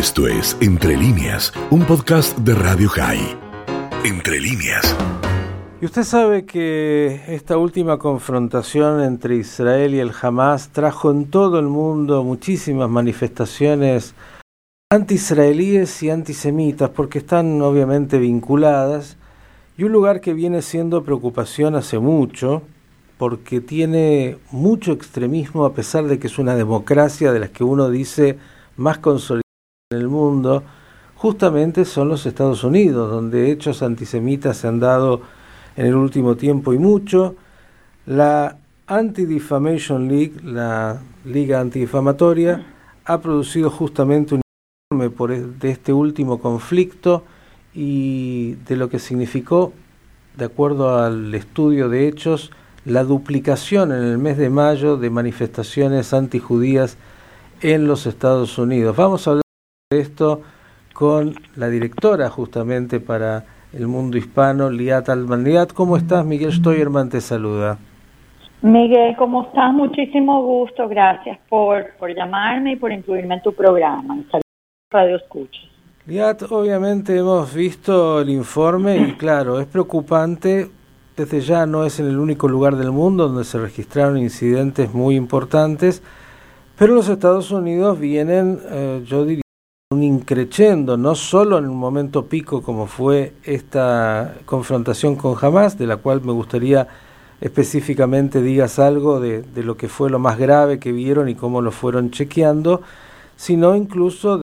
Esto es Entre líneas, un podcast de Radio High. Entre líneas. Y usted sabe que esta última confrontación entre Israel y el Hamas trajo en todo el mundo muchísimas manifestaciones anti-israelíes y antisemitas, porque están obviamente vinculadas, y un lugar que viene siendo preocupación hace mucho, porque tiene mucho extremismo a pesar de que es una democracia de las que uno dice más consolidada en el mundo, justamente son los Estados Unidos, donde hechos antisemitas se han dado en el último tiempo y mucho. La Anti-Defamation League, la Liga Antidifamatoria, ha producido justamente un informe por e, de este último conflicto y de lo que significó, de acuerdo al estudio de hechos, la duplicación en el mes de mayo de manifestaciones antijudías en los Estados Unidos. Vamos a esto con la directora justamente para el mundo hispano, Liat Altman. Liat, ¿cómo estás? Miguel Stoyerman te saluda. Miguel, ¿cómo estás? Muchísimo gusto. Gracias por, por llamarme y por incluirme en tu programa. Saludos Radio Escucha. Liat, obviamente hemos visto el informe y claro, es preocupante desde ya no es en el único lugar del mundo donde se registraron incidentes muy importantes, pero los Estados Unidos vienen, eh, yo diría, un increchendo, no solo en un momento pico como fue esta confrontación con Hamas, de la cual me gustaría específicamente digas algo de, de lo que fue lo más grave que vieron y cómo lo fueron chequeando, sino incluso de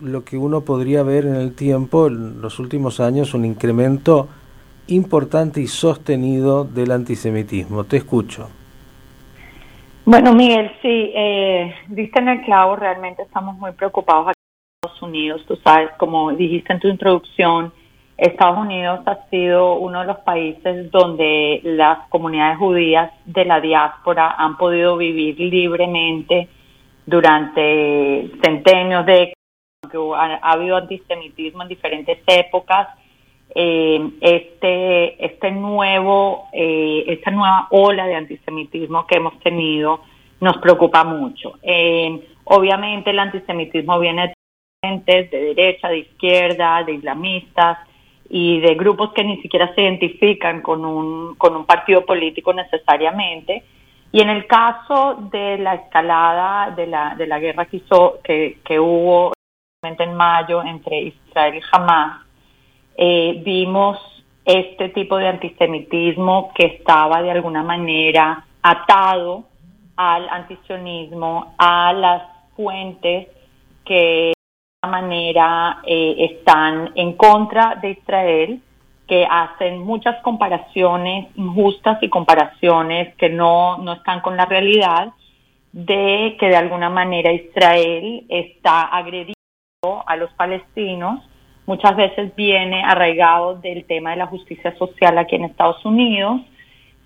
lo que uno podría ver en el tiempo, en los últimos años, un incremento importante y sostenido del antisemitismo. Te escucho. Bueno, Miguel, sí, eh, diste en el clavo, realmente estamos muy preocupados Unidos. Tú sabes, como dijiste en tu introducción, Estados Unidos ha sido uno de los países donde las comunidades judías de la diáspora han podido vivir libremente durante centenios de que ha, ha habido antisemitismo en diferentes épocas eh, este, este nuevo, eh, esta nueva ola de antisemitismo que hemos tenido nos preocupa mucho. Eh, obviamente el antisemitismo viene de derecha, de izquierda, de islamistas y de grupos que ni siquiera se identifican con un, con un partido político necesariamente. Y en el caso de la escalada de la, de la guerra que, que, hubo en mayo entre Israel y Hamas, eh, vimos este tipo de antisemitismo que estaba de alguna manera atado al antisionismo, a las fuentes que manera eh, están en contra de Israel, que hacen muchas comparaciones injustas y comparaciones que no, no están con la realidad, de que de alguna manera Israel está agrediendo a los palestinos muchas veces viene arraigado del tema de la justicia social aquí en Estados Unidos,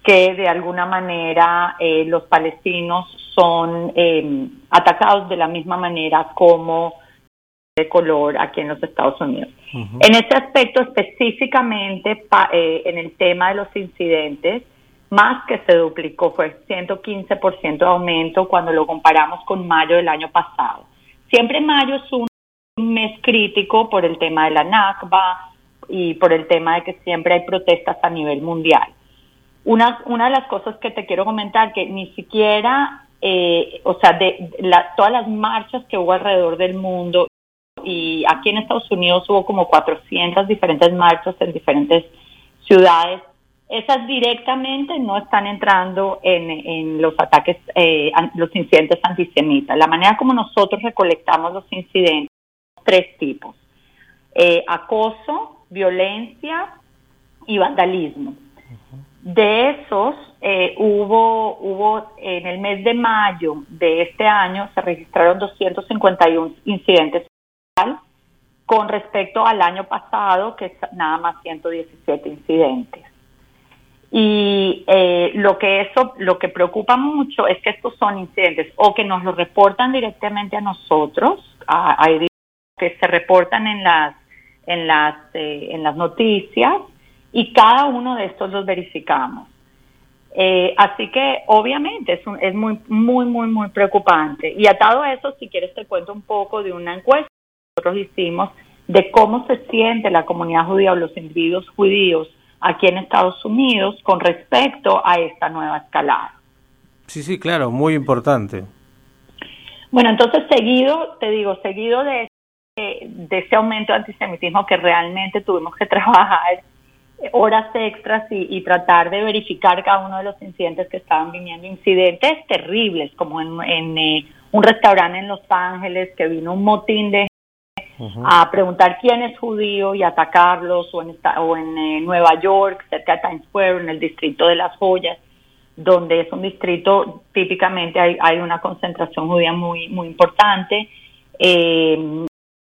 que de alguna manera eh, los palestinos son eh, atacados de la misma manera como de color aquí en los Estados Unidos. En este aspecto específicamente eh, en el tema de los incidentes, más que se duplicó, fue 115% de aumento cuando lo comparamos con mayo del año pasado. Siempre mayo es un mes crítico por el tema de la NACBA y por el tema de que siempre hay protestas a nivel mundial. Una, una de las cosas que te quiero comentar, que ni siquiera, eh, o sea, de, todas las marchas que hubo alrededor del mundo, y aquí en Estados Unidos hubo como 400 diferentes marchas en diferentes ciudades, esas directamente no están entrando en, los ataques, eh, los incidentes antisemitas. La manera como nosotros recolectamos los incidentes tres tipos. Eh, acoso, violencia y vandalismo. De esos, eh, hubo, hubo en el mes de mayo de este año, se registraron 251 incidentes con respecto al año pasado, que es nada más 117 incidentes. Y eh, lo que eso, lo que preocupa mucho es que estos son incidentes o que nos lo reportan directamente a nosotros, a, a que se reportan en las en las eh, en las noticias y cada uno de estos los verificamos. Eh, así que obviamente es, es muy muy muy muy preocupante y atado a eso si quieres te cuento un poco de una encuesta nosotros hicimos de cómo se siente la comunidad judía o los individuos judíos aquí en Estados Unidos con respecto a esta nueva escalada. Sí, sí, claro, muy importante. Bueno, entonces seguido, te digo, seguido de, de ese aumento de antisemitismo que realmente tuvimos que trabajar horas extras y, tratar de verificar cada uno de los incidentes que estaban viniendo, incidentes terribles, como en, eh, un restaurante en Los Ángeles que vino un motín de a preguntar quién es judío y atacarlos, o en, o en eh, Nueva York, cerca de Times Square, en el distrito de las joyas, donde es un distrito, típicamente hay, hay una concentración judía muy, muy importante. Eh, un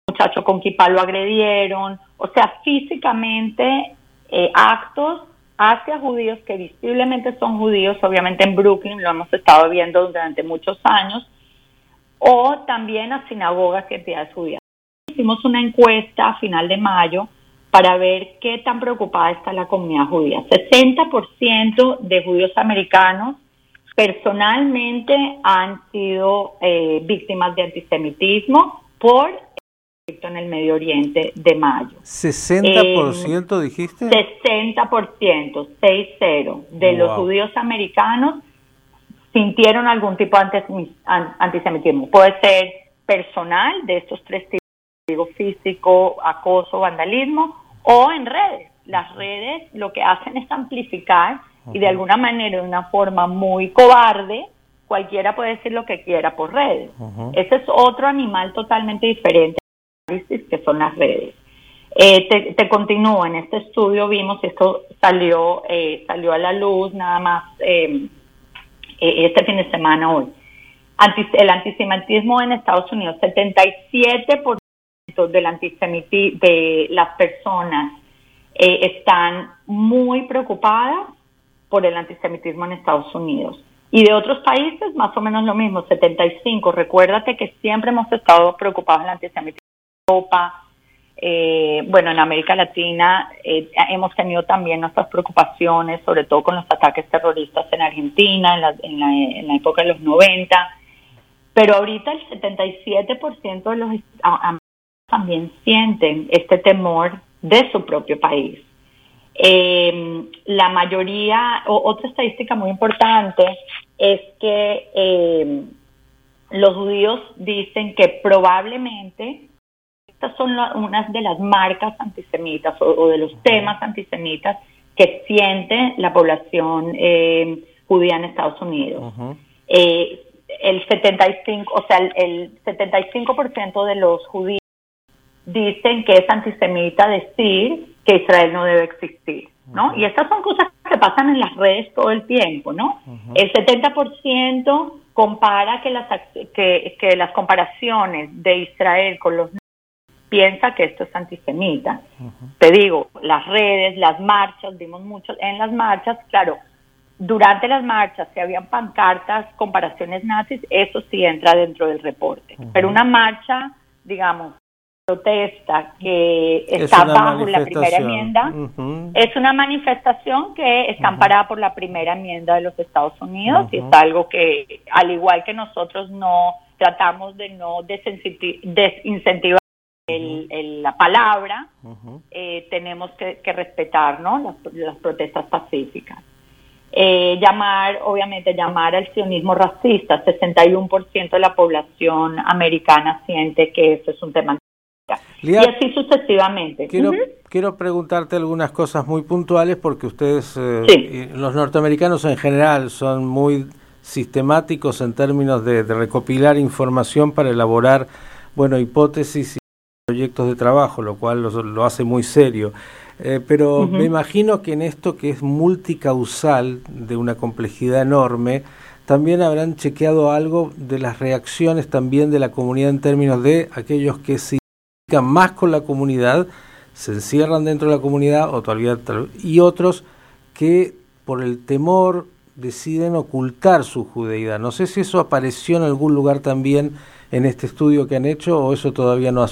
muchacho con kippah lo agredieron, o sea, físicamente eh, actos hacia judíos que visiblemente son judíos, obviamente en Brooklyn lo hemos estado viendo durante muchos años, o también a sinagogas y entidades judías. Hicimos una encuesta a final de mayo para ver qué tan preocupada está la comunidad judía. 60% de judíos americanos personalmente han sido eh, víctimas de antisemitismo por en el Medio Oriente de mayo. ¿60% dijiste? 60%, 6-0, de los judíos americanos sintieron algún tipo de antisemitismo. Puede ser personal, de estos tres tipos, físico, acoso, vandalismo, o en redes. Las redes lo que hacen es amplificar y de alguna manera, de una forma muy cobarde, cualquiera puede decir lo que quiera por redes. Ese es otro animal totalmente diferente que son las redes. Eh, te, te, continúo, en este estudio vimos, esto salió, eh, salió a la luz nada más em, eh, este fin de semana hoy. el antisemitismo en Estados Unidos, 77% del antisemitismo de las personas están muy preocupadas por el antisemitismo en Estados Unidos. Y de otros países, más o menos lo mismo, 75. Recuérdate que siempre hemos estado preocupados del antisemitismo Europa, eh, bueno, en América Latina eh, hemos tenido también nuestras preocupaciones, sobre todo con los ataques terroristas en Argentina, en la, en la, en la época de los 90, pero ahorita el 77% de los también sienten este temor de su propio país. Eh, la mayoría, otra estadística muy importante es que los judíos dicen que probablemente estas son unas de las marcas antisemitas o, de los temas antisemitas que siente la población eh, judía en Estados Unidos. eh, el 75, o sea, el, 75% de los judíos dicen que es antisemita decir que Israel no debe existir, ¿no? Y estas son cosas que pasan en las redes todo el tiempo, ¿no? El 70% compara que las, que, que las comparaciones de Israel con los piensa que esto es antisemita. Te digo, las redes, las marchas, vimos mucho en las marchas, claro, durante las marchas, si habían pancartas, comparaciones nazis, eso sí entra dentro del reporte. Pero una marcha, digamos, protesta que está bajo la primera enmienda, es una manifestación que está amparada por la primera enmienda de los Estados Unidos y es algo que, al igual que nosotros, no tratamos de no desincentivar el, la palabra, eh, tenemos que, respetar ¿no? las, protestas pacíficas. Eh, llamar, obviamente, llamar al sionismo racista. 61% de la población americana siente que eso es un tema. Y así sucesivamente. Quiero, quiero preguntarte algunas cosas muy puntuales porque ustedes, eh, los norteamericanos en general, son muy sistemáticos en términos de, de recopilar información para elaborar, bueno, hipótesis proyectos de trabajo, lo cual lo, hace muy serio. Eh, pero me imagino que en esto que es multicausal, de una complejidad enorme, también habrán chequeado algo de las reacciones también de la comunidad en términos de aquellos que identifican más con la comunidad, se encierran dentro de la comunidad o todavía y otros que por el temor deciden ocultar su judeidad. No sé si eso apareció en algún lugar también en este estudio que han hecho o eso todavía no ha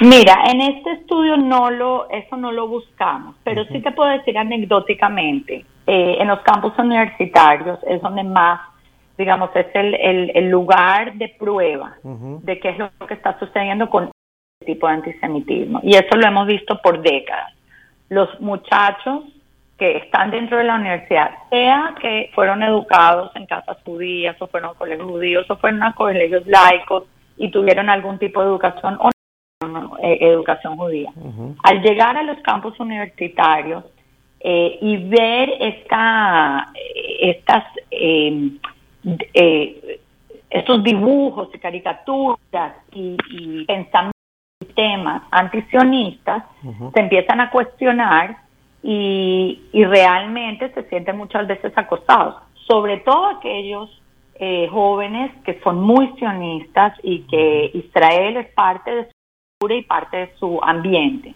Mira, en este estudio no lo, eso no lo buscamos, pero sí te puedo decir anecdóticamente, eh, en los campus universitarios es donde más, digamos, es el, el, lugar de prueba de qué es lo que está sucediendo con tipo de antisemitismo. Y eso lo hemos visto por décadas. Los muchachos que están dentro de la universidad, sea que fueron educados en casas judías o fueron colegios judíos o fueron a colegios laicos y tuvieron algún tipo de educación o no, eh, educación judía. Al llegar a los campus universitarios eh, y ver esta, estas, em, eh, estos dibujos y caricaturas y, y pensamientos temas antisionistas, se empiezan a cuestionar y, y, realmente se sienten muchas veces acosados, sobre todo aquellos eh, jóvenes que son muy sionistas y que Israel es parte de su cultura y parte de su ambiente.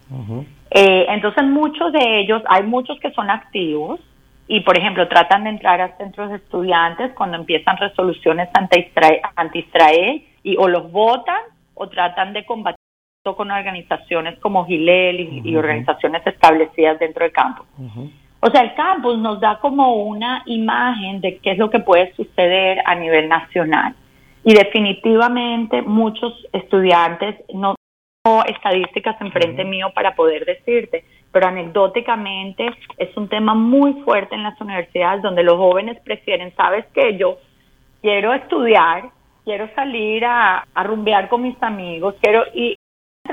eh, entonces muchos de ellos, hay muchos que son activos y por ejemplo tratan de entrar a centros de estudiantes cuando empiezan resoluciones anti-Israel, anti y o los votan o tratan de combatir con organizaciones como Gilel y, organizaciones establecidas dentro del campus. O sea, el campus nos da como una imagen de qué es lo que puede suceder a nivel nacional. Y definitivamente muchos estudiantes, no tengo estadísticas enfrente mío para poder decirte, pero anecdóticamente es un tema muy fuerte en las universidades donde los jóvenes prefieren, sabes que yo quiero estudiar, quiero salir a, a rumbear con mis amigos, quiero y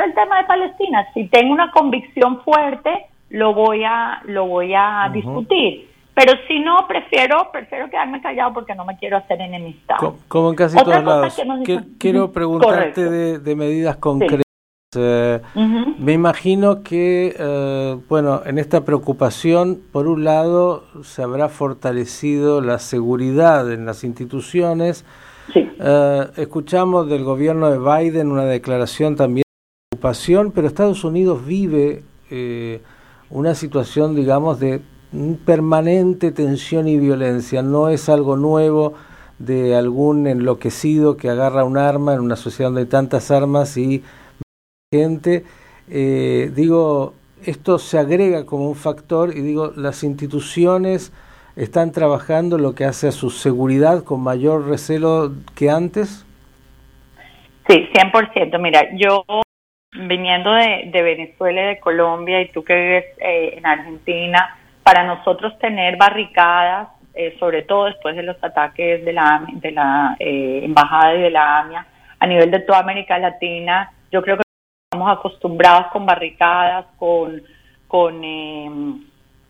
el tema de Palestina, si tengo una convicción fuerte, lo voy a lo voy a discutir. Pero si no, prefiero prefiero quedarme callado porque no me quiero hacer enemistad. Como, en casi todos lados. quiero preguntarte de, medidas concretas. Eh, me imagino que, eh, bueno, en esta preocupación, por un lado, se habrá fortalecido la seguridad en las instituciones. Eh, escuchamos del gobierno de Biden una declaración también pero Estados Unidos vive una situación, digamos, de permanente tensión y violencia. No es algo nuevo de algún enloquecido que agarra un arma en una sociedad donde hay tantas armas y gente. Eh, digo, esto se agrega como un factor y digo, las instituciones están trabajando lo que hace a su seguridad con mayor recelo que antes. Sí, 100%. Mira, yo viniendo de, Venezuela y de Colombia y tú que vives eh, en Argentina, para nosotros tener barricadas, eh, sobre todo después de los ataques de la, de la eh, embajada y de la AMIA, a nivel de toda América Latina, yo creo que estamos acostumbrados con barricadas, con, con, em,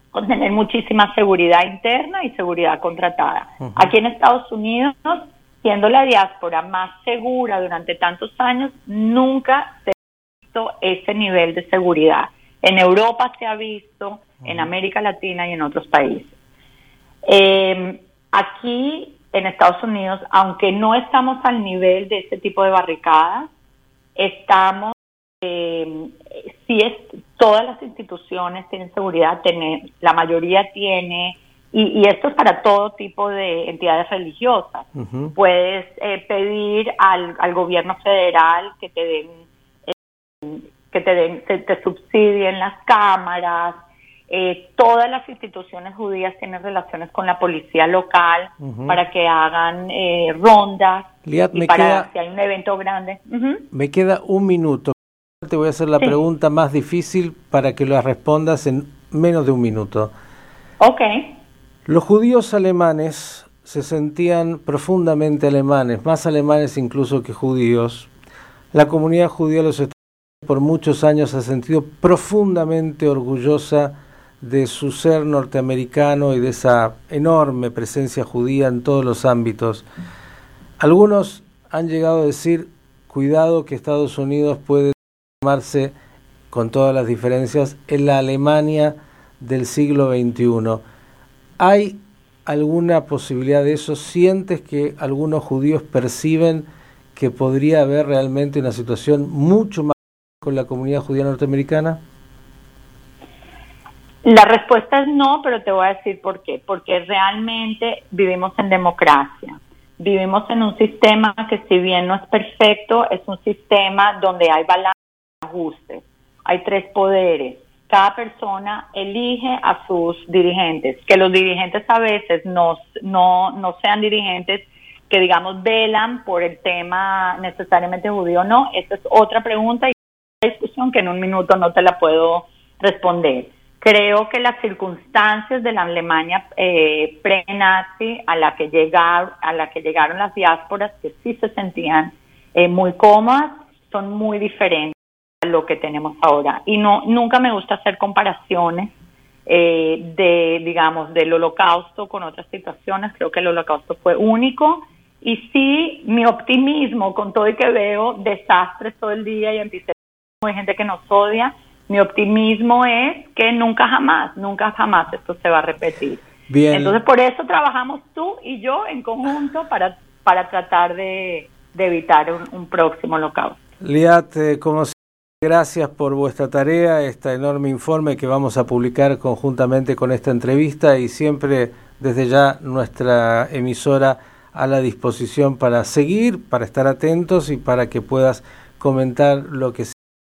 con tener muchísima seguridad interna y seguridad contratada. Aquí en Estados Unidos, siendo la diáspora más segura durante tantos años, nunca se ese nivel de seguridad. En Europa se ha visto, en América Latina y en otros países. Eh, aquí en Estados Unidos, aunque no estamos al nivel de este tipo de barricadas, estamos, eh, si es, todas las instituciones tienen seguridad, tener, la mayoría tiene, y, esto es para todo tipo de entidades religiosas. Puedes eh, pedir al, al gobierno federal que te den que te, den, te, subsidien las cámaras. Eh, todas las instituciones judías tienen relaciones con la policía local para que hagan eh, rondas y para si hay un evento grande. Me queda un minuto. Te voy a hacer la pregunta más difícil para que la respondas en menos de un minuto. Ok. Los judíos alemanes se sentían profundamente alemanes, más alemanes incluso que judíos. La comunidad judía los por muchos años ha sentido profundamente orgullosa de su ser norteamericano y de esa enorme presencia judía en todos los ámbitos. Algunos han llegado a decir, cuidado que Estados Unidos puede transformarse, con todas las diferencias, en la Alemania del siglo XXI. ¿Hay alguna posibilidad de eso? ¿Sientes que algunos judíos perciben que podría haber realmente una situación mucho más con la comunidad judía norteamericana? La respuesta es no, pero te voy a decir por qué. Porque realmente vivimos en democracia. Vivimos en un sistema que si bien no es perfecto, es un sistema donde hay balance y ajustes. Hay tres poderes. Cada persona elige a sus dirigentes. Que los dirigentes a veces no, no, sean dirigentes que digamos velan por el tema necesariamente judío no, esa es otra pregunta discusión que en un minuto no te la puedo responder. Creo que las circunstancias de la Alemania eh, pre-nazi a la que llegaron, las diásporas que sí se sentían eh, muy cómodas son muy diferentes a lo que tenemos ahora y no nunca me gusta hacer comparaciones eh, de digamos del Holocausto con otras situaciones. Creo que el Holocausto fue único y sí mi optimismo con todo y que veo desastres todo el día y antisemitismo hay gente que nos odia mi optimismo es que nunca jamás, nunca jamás esto se va a repetir. Bien. Entonces, por eso trabajamos tú y yo en conjunto para, para tratar de, evitar un, próximo holocausto. Liat, eh, como gracias por vuestra tarea, este enorme informe que vamos a publicar conjuntamente con esta entrevista y siempre desde ya nuestra emisora a la disposición para seguir, para estar atentos y para que puedas comentar lo que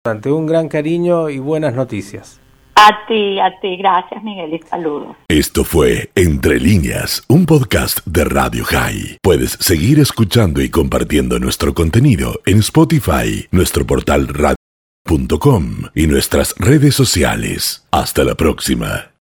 ante un gran cariño y buenas noticias. A ti, a ti, gracias Miguel y saludos. Esto fue Entre líneas, un podcast de Radio High. Puedes seguir escuchando y compartiendo nuestro contenido en Spotify, nuestro portal radio.com y nuestras redes sociales. Hasta la próxima.